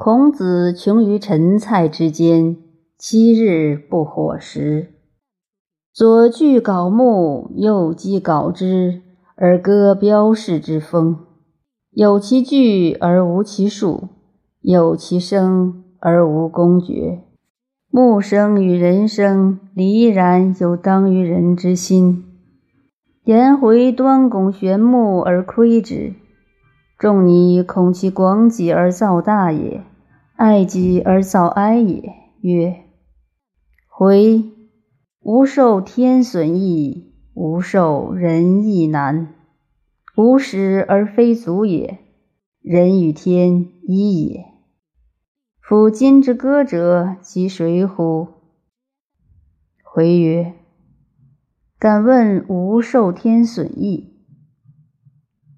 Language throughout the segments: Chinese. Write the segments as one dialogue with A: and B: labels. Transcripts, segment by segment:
A: 孔子穷于陈蔡之间，七日不火食。左锯槁木，右击槁枝，而歌标示之风。有其具而无其数，有其声而无公爵。木生与人生，离然有当于人之心。颜回端拱玄木而窥之，仲尼恐其广己而造大也，爱己而造哀也。曰：回吾受天损益，吾受人义难。无始而非足也，人与天一也。夫今之歌者，其谁乎？回曰。敢问吾受天损益？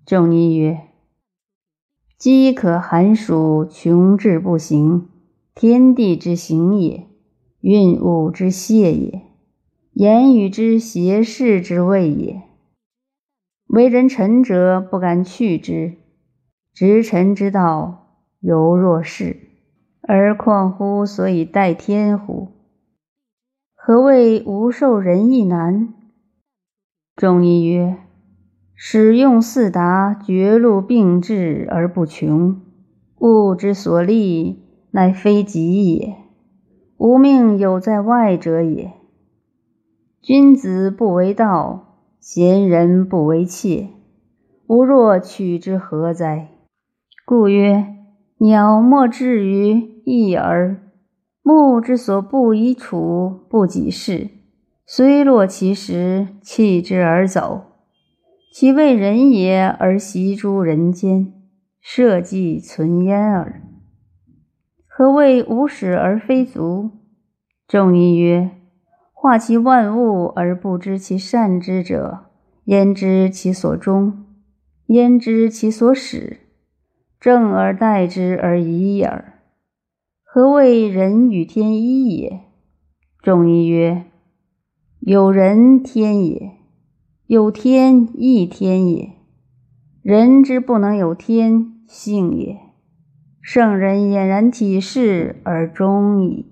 A: 仲尼曰：“饥渴寒暑，穷志不行，天地之行也；运物之泄也；言语之邪事之谓也。为人臣者，不敢去之；执臣之道，犹若是。而况乎所以待天乎？何谓无受人义难？”仲尼曰：“使用四达，绝路并至而不穷。物之所立，乃非己也。吾命有在外者也。君子不为道，贤人不为妾。吾若取之何哉？故曰：鸟莫至于一耳。木之所不以处，不己事。”虽落其实，弃之而走，其为人也而习诸人间，社稷存焉耳。何谓无始而非足？仲尼曰：化其万物而不知其善之者，焉知其所终？焉知其所始？正而待之而已耳。何谓人与天一也？仲尼曰。有人天也，有天亦天也。人之不能有天，性也。圣人俨然体示而终矣。